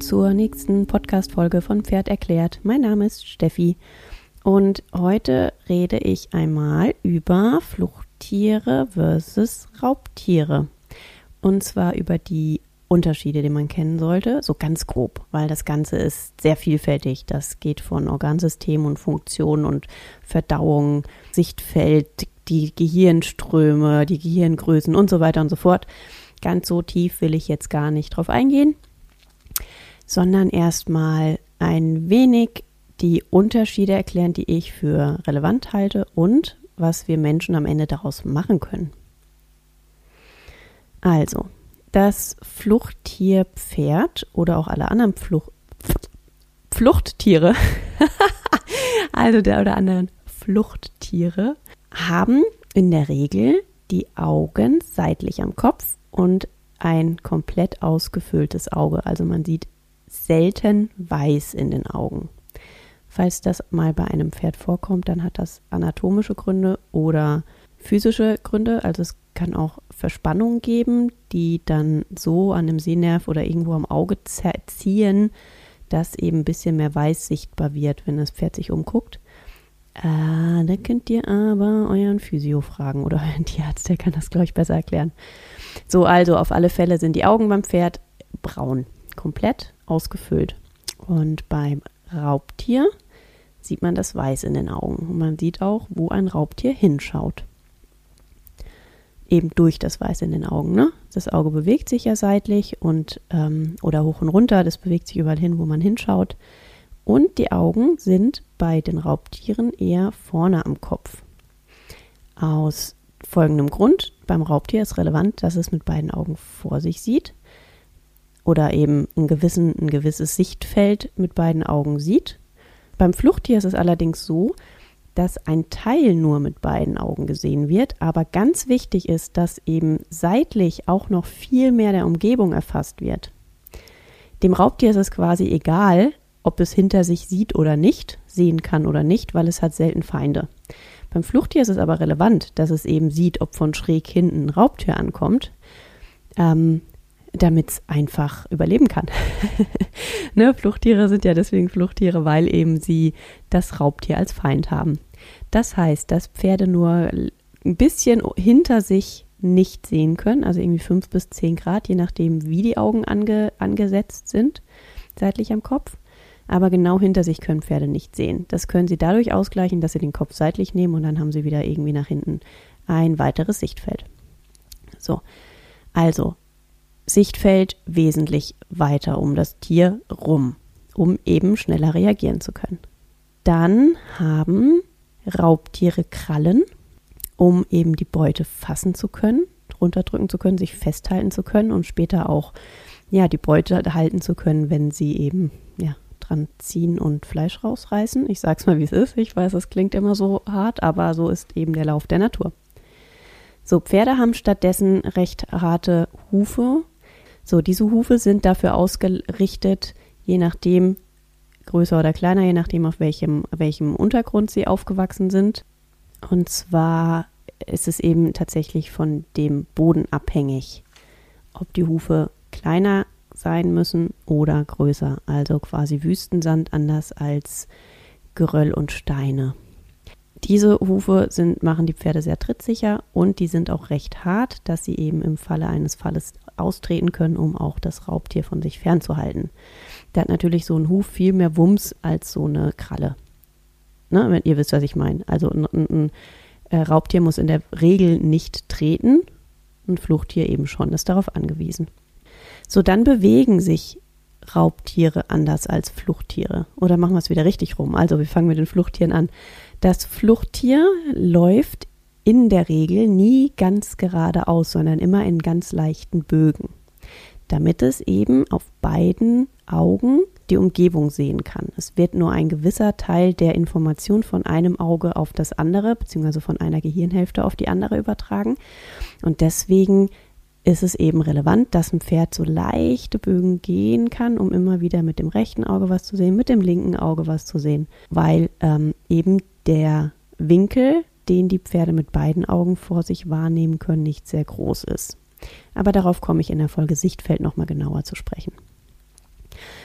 zur nächsten Podcast-Folge von Pferd erklärt. Mein Name ist Steffi und heute rede ich einmal über Fluchttiere versus Raubtiere. Und zwar über die Unterschiede, die man kennen sollte, so ganz grob, weil das Ganze ist sehr vielfältig. Das geht von Organsystem und Funktion und Verdauung, Sichtfeld, die Gehirnströme, die Gehirngrößen und so weiter und so fort. Ganz so tief will ich jetzt gar nicht drauf eingehen sondern erstmal ein wenig die Unterschiede erklären, die ich für relevant halte und was wir Menschen am Ende daraus machen können. Also, das Fluchttier Pferd oder auch alle anderen Flucht, Fluchttiere, also der oder anderen Fluchttiere, haben in der Regel die Augen seitlich am Kopf und ein komplett ausgefülltes Auge. Also man sieht selten weiß in den Augen. Falls das mal bei einem Pferd vorkommt, dann hat das anatomische Gründe oder physische Gründe. Also es kann auch Verspannungen geben, die dann so an dem Sehnerv oder irgendwo am Auge ziehen, dass eben ein bisschen mehr weiß sichtbar wird, wenn das Pferd sich umguckt. Ah, da könnt ihr aber euren Physio fragen oder euren Tierarzt, der kann das, glaube ich, besser erklären. So, also auf alle Fälle sind die Augen beim Pferd braun, komplett ausgefüllt. Und beim Raubtier sieht man das Weiß in den Augen. Und man sieht auch, wo ein Raubtier hinschaut. Eben durch das Weiß in den Augen. Ne? Das Auge bewegt sich ja seitlich und ähm, oder hoch und runter. Das bewegt sich überall hin, wo man hinschaut. Und die Augen sind bei den Raubtieren eher vorne am Kopf. Aus folgendem Grund: Beim Raubtier ist relevant, dass es mit beiden Augen vor sich sieht oder eben ein, gewissen, ein gewisses Sichtfeld mit beiden Augen sieht. Beim Fluchttier ist es allerdings so, dass ein Teil nur mit beiden Augen gesehen wird, aber ganz wichtig ist, dass eben seitlich auch noch viel mehr der Umgebung erfasst wird. Dem Raubtier ist es quasi egal, ob es hinter sich sieht oder nicht, sehen kann oder nicht, weil es hat selten Feinde. Beim Fluchttier ist es aber relevant, dass es eben sieht, ob von schräg hinten ein Raubtier ankommt. Ähm, damit es einfach überleben kann. ne, Fluchttiere sind ja deswegen Fluchttiere, weil eben sie das Raubtier als Feind haben. Das heißt, dass Pferde nur ein bisschen hinter sich nicht sehen können, also irgendwie fünf bis zehn Grad, je nachdem, wie die Augen ange, angesetzt sind, seitlich am Kopf. Aber genau hinter sich können Pferde nicht sehen. Das können sie dadurch ausgleichen, dass sie den Kopf seitlich nehmen und dann haben sie wieder irgendwie nach hinten ein weiteres Sichtfeld. So, also Sichtfeld wesentlich weiter um das Tier rum, um eben schneller reagieren zu können. Dann haben Raubtiere Krallen, um eben die Beute fassen zu können, runterdrücken zu können, sich festhalten zu können und später auch ja, die Beute halten zu können, wenn sie eben ja, dran ziehen und Fleisch rausreißen. Ich sag's mal, wie es ist. Ich weiß, es klingt immer so hart, aber so ist eben der Lauf der Natur. So, Pferde haben stattdessen recht harte Hufe, so, diese Hufe sind dafür ausgerichtet, je nachdem, größer oder kleiner, je nachdem, auf welchem, welchem Untergrund sie aufgewachsen sind. Und zwar ist es eben tatsächlich von dem Boden abhängig, ob die Hufe kleiner sein müssen oder größer. Also quasi Wüstensand anders als Geröll und Steine. Diese Hufe sind, machen die Pferde sehr trittsicher und die sind auch recht hart, dass sie eben im Falle eines Falles austreten können, um auch das Raubtier von sich fernzuhalten. Der hat natürlich so einen Huf viel mehr Wumms als so eine Kralle. Ne, wenn ihr wisst, was ich meine. Also ein, ein, ein äh, Raubtier muss in der Regel nicht treten, ein Fluchttier eben schon, ist darauf angewiesen. So, dann bewegen sich Raubtiere anders als Fluchttiere. Oder machen wir es wieder richtig rum. Also wir fangen mit den Fluchttieren an. Das Fluchttier läuft in der Regel nie ganz geradeaus, sondern immer in ganz leichten Bögen, damit es eben auf beiden Augen die Umgebung sehen kann. Es wird nur ein gewisser Teil der Information von einem Auge auf das andere, beziehungsweise von einer Gehirnhälfte auf die andere übertragen. Und deswegen ist es eben relevant, dass ein Pferd so leichte Bögen gehen kann, um immer wieder mit dem rechten Auge was zu sehen, mit dem linken Auge was zu sehen, weil ähm, eben der Winkel den die Pferde mit beiden Augen vor sich wahrnehmen können, nicht sehr groß ist. Aber darauf komme ich in der Folge Sichtfeld nochmal genauer zu sprechen.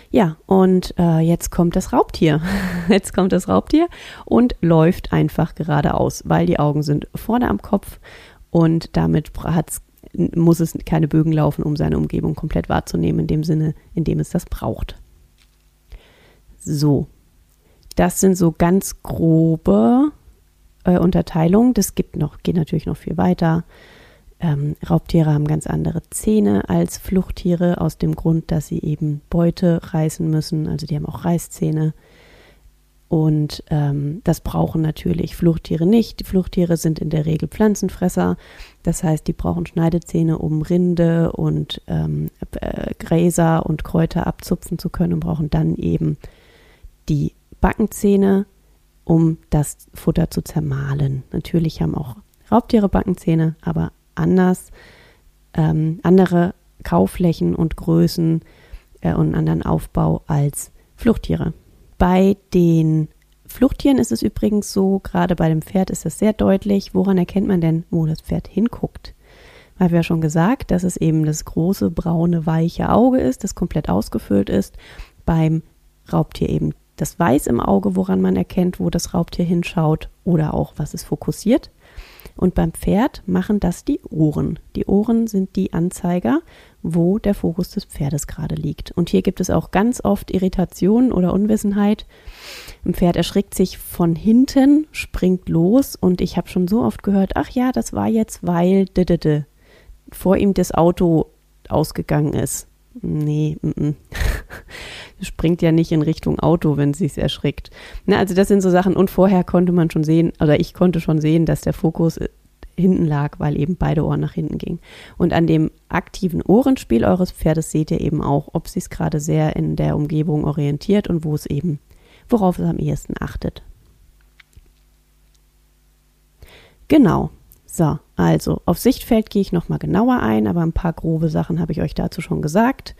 Ja, und äh, jetzt kommt das Raubtier. Jetzt kommt das Raubtier und läuft einfach geradeaus, weil die Augen sind vorne am Kopf und damit hat's, muss es keine Bögen laufen, um seine Umgebung komplett wahrzunehmen, in dem Sinne, in dem es das braucht. So, das sind so ganz grobe äh, Unterteilungen. Das gibt noch, geht natürlich noch viel weiter. Ähm, Raubtiere haben ganz andere Zähne als Fluchttiere aus dem Grund, dass sie eben Beute reißen müssen. Also die haben auch Reißzähne. Und ähm, das brauchen natürlich Fluchttiere nicht. Die Fluchttiere sind in der Regel Pflanzenfresser. Das heißt, die brauchen Schneidezähne, um Rinde und ähm, äh, Gräser und Kräuter abzupfen zu können und brauchen dann eben die Backenzähne, um das Futter zu zermahlen. Natürlich haben auch Raubtiere Backenzähne, aber anders, ähm, andere Kaufflächen und Größen äh, und einen anderen Aufbau als Fluchttiere. Bei den Fluchttieren ist es übrigens so, gerade bei dem Pferd ist das sehr deutlich. Woran erkennt man denn, wo das Pferd hinguckt? Weil wir ja schon gesagt, dass es eben das große, braune, weiche Auge ist, das komplett ausgefüllt ist. Beim Raubtier eben das Weiß im Auge, woran man erkennt, wo das Raubtier hinschaut oder auch, was es fokussiert. Und beim Pferd machen das die Ohren. Die Ohren sind die Anzeiger, wo der Fokus des Pferdes gerade liegt. Und hier gibt es auch ganz oft Irritation oder Unwissenheit. Ein Pferd erschrickt sich von hinten, springt los und ich habe schon so oft gehört, ach ja, das war jetzt, weil vor ihm das Auto ausgegangen ist. Nee, m -m. springt ja nicht in Richtung Auto, wenn sie es erschrickt. Na, also das sind so Sachen. Und vorher konnte man schon sehen, oder ich konnte schon sehen, dass der Fokus äh, hinten lag, weil eben beide Ohren nach hinten gingen. Und an dem aktiven Ohrenspiel eures Pferdes seht ihr eben auch, ob sie es gerade sehr in der Umgebung orientiert und wo es eben, worauf es am ehesten achtet. Genau. So, also auf Sichtfeld gehe ich nochmal genauer ein, aber ein paar grobe Sachen habe ich euch dazu schon gesagt.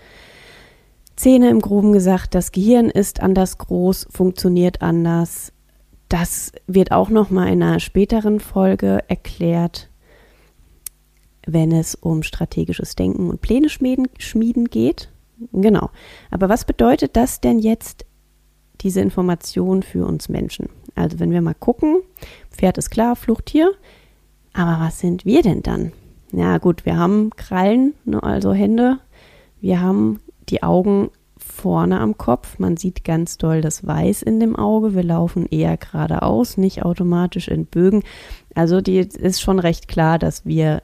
Zähne im Groben gesagt, das Gehirn ist anders groß, funktioniert anders. Das wird auch nochmal in einer späteren Folge erklärt, wenn es um strategisches Denken und Pläne schmieden, schmieden geht. Genau. Aber was bedeutet das denn jetzt, diese Information für uns Menschen? Also wenn wir mal gucken, Pferd ist klar, Fluchttier. Aber was sind wir denn dann? Ja gut, wir haben Krallen, ne, also Hände. Wir haben die Augen vorne am Kopf. Man sieht ganz doll das Weiß in dem Auge. Wir laufen eher geradeaus, nicht automatisch in Bögen. Also die ist schon recht klar, dass wir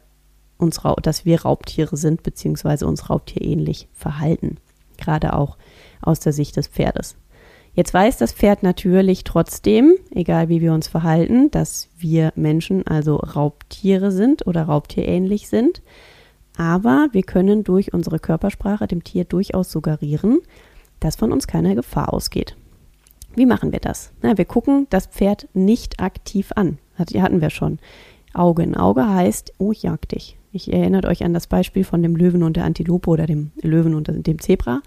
uns, dass wir Raubtiere sind, beziehungsweise uns raubtierähnlich verhalten. Gerade auch aus der Sicht des Pferdes. Jetzt weiß das Pferd natürlich trotzdem, egal wie wir uns verhalten, dass wir Menschen also Raubtiere sind oder raubtierähnlich sind. Aber wir können durch unsere Körpersprache dem Tier durchaus suggerieren, dass von uns keine Gefahr ausgeht. Wie machen wir das? Na, wir gucken das Pferd nicht aktiv an. hatten wir schon. Auge in Auge heißt, oh, ich jag dich. Ich erinnert euch an das Beispiel von dem Löwen und der Antilope oder dem Löwen und dem Zebra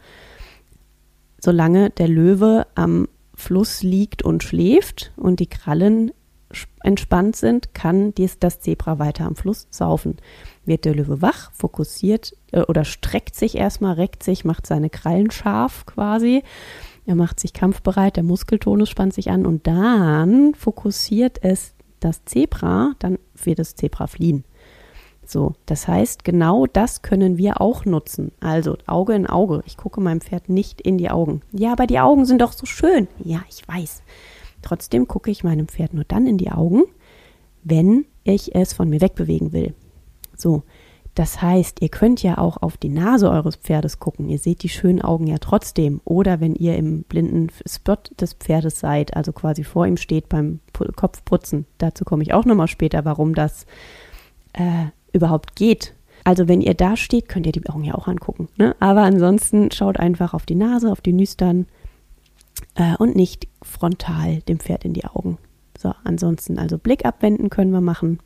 solange der Löwe am Fluss liegt und schläft und die Krallen entspannt sind, kann dies, das Zebra weiter am Fluss saufen. Wird der Löwe wach, fokussiert äh, oder streckt sich erstmal, reckt sich, macht seine Krallen scharf quasi. Er macht sich kampfbereit, der Muskeltonus spannt sich an und dann fokussiert es das Zebra, dann wird das Zebra fliehen. So, das heißt, genau das können wir auch nutzen. Also Auge in Auge. Ich gucke meinem Pferd nicht in die Augen. Ja, aber die Augen sind doch so schön. Ja, ich weiß. Trotzdem gucke ich meinem Pferd nur dann in die Augen, wenn ich es von mir wegbewegen will. So, das heißt, ihr könnt ja auch auf die Nase eures Pferdes gucken. Ihr seht die schönen Augen ja trotzdem. Oder wenn ihr im blinden Spot des Pferdes seid, also quasi vor ihm steht beim Kopfputzen. Dazu komme ich auch nochmal später, warum das äh, überhaupt geht. Also wenn ihr da steht, könnt ihr die Augen ja auch angucken. Ne? Aber ansonsten schaut einfach auf die Nase, auf die Nüstern äh, und nicht frontal dem Pferd in die Augen. So, ansonsten also Blick abwenden können wir machen.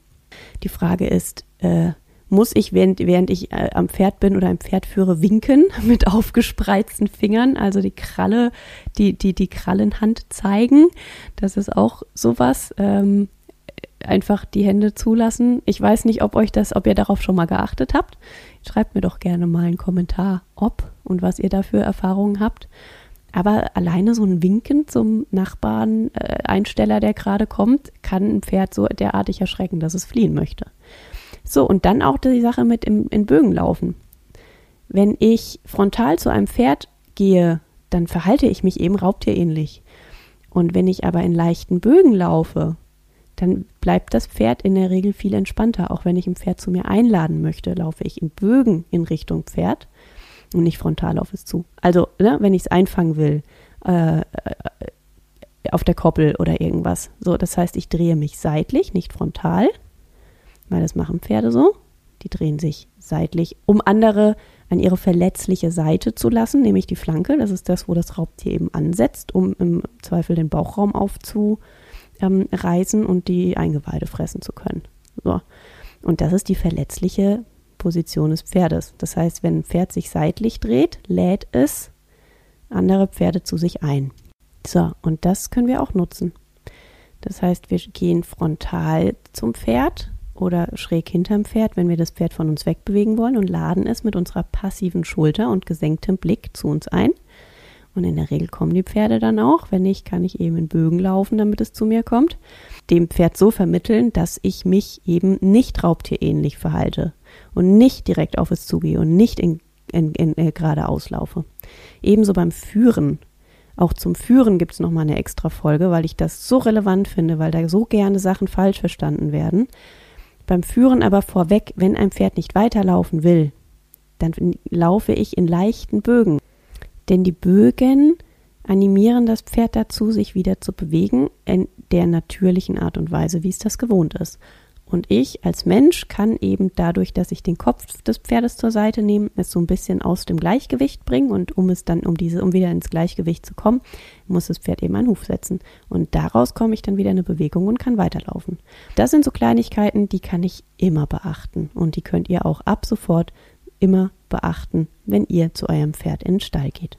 Die Frage ist, äh, muss ich, während, während ich äh, am Pferd bin oder ein Pferd führe, winken mit aufgespreizten Fingern, also die Kralle, die, die, die Krallenhand zeigen. Das ist auch sowas. Ähm, einfach die Hände zulassen. Ich weiß nicht, ob euch das, ob ihr darauf schon mal geachtet habt. Schreibt mir doch gerne mal einen Kommentar, ob und was ihr da für Erfahrungen habt. Aber alleine so ein Winken zum Nachbarn, äh, Einsteller, der gerade kommt, kann ein Pferd so derartig erschrecken, dass es fliehen möchte. So, und dann auch die Sache mit im, in Bögen laufen. Wenn ich frontal zu einem Pferd gehe, dann verhalte ich mich eben raubtierähnlich. Und wenn ich aber in leichten Bögen laufe, dann bleibt das Pferd in der Regel viel entspannter. Auch wenn ich ein Pferd zu mir einladen möchte, laufe ich in Bögen in Richtung Pferd und nicht frontal auf es zu. Also, ne, wenn ich es einfangen will, äh, auf der Koppel oder irgendwas. So, das heißt, ich drehe mich seitlich, nicht frontal, weil das machen Pferde so. Die drehen sich seitlich, um andere an ihre verletzliche Seite zu lassen, nämlich die Flanke. Das ist das, wo das Raubtier eben ansetzt, um im Zweifel den Bauchraum aufzureißen ähm, und die Eingeweide fressen zu können. So. Und das ist die verletzliche Position des Pferdes. Das heißt, wenn ein Pferd sich seitlich dreht, lädt es andere Pferde zu sich ein. So, und das können wir auch nutzen. Das heißt, wir gehen frontal zum Pferd, oder schräg hinterm Pferd, wenn wir das Pferd von uns wegbewegen wollen und laden es mit unserer passiven Schulter und gesenktem Blick zu uns ein. Und in der Regel kommen die Pferde dann auch. Wenn nicht, kann ich eben in Bögen laufen, damit es zu mir kommt. Dem Pferd so vermitteln, dass ich mich eben nicht raubtierähnlich verhalte und nicht direkt auf es zugehe und nicht in, in, in, in äh, geradeaus laufe. Ebenso beim Führen. Auch zum Führen gibt es nochmal eine extra Folge, weil ich das so relevant finde, weil da so gerne Sachen falsch verstanden werden. Beim Führen aber vorweg, wenn ein Pferd nicht weiterlaufen will, dann laufe ich in leichten Bögen. Denn die Bögen animieren das Pferd dazu, sich wieder zu bewegen in der natürlichen Art und Weise, wie es das gewohnt ist. Und ich als Mensch kann eben dadurch, dass ich den Kopf des Pferdes zur Seite nehme, es so ein bisschen aus dem Gleichgewicht bringen und um es dann, um diese, um wieder ins Gleichgewicht zu kommen, muss das Pferd eben einen Huf setzen. Und daraus komme ich dann wieder in eine Bewegung und kann weiterlaufen. Das sind so Kleinigkeiten, die kann ich immer beachten. Und die könnt ihr auch ab sofort immer beachten, wenn ihr zu eurem Pferd in den Stall geht.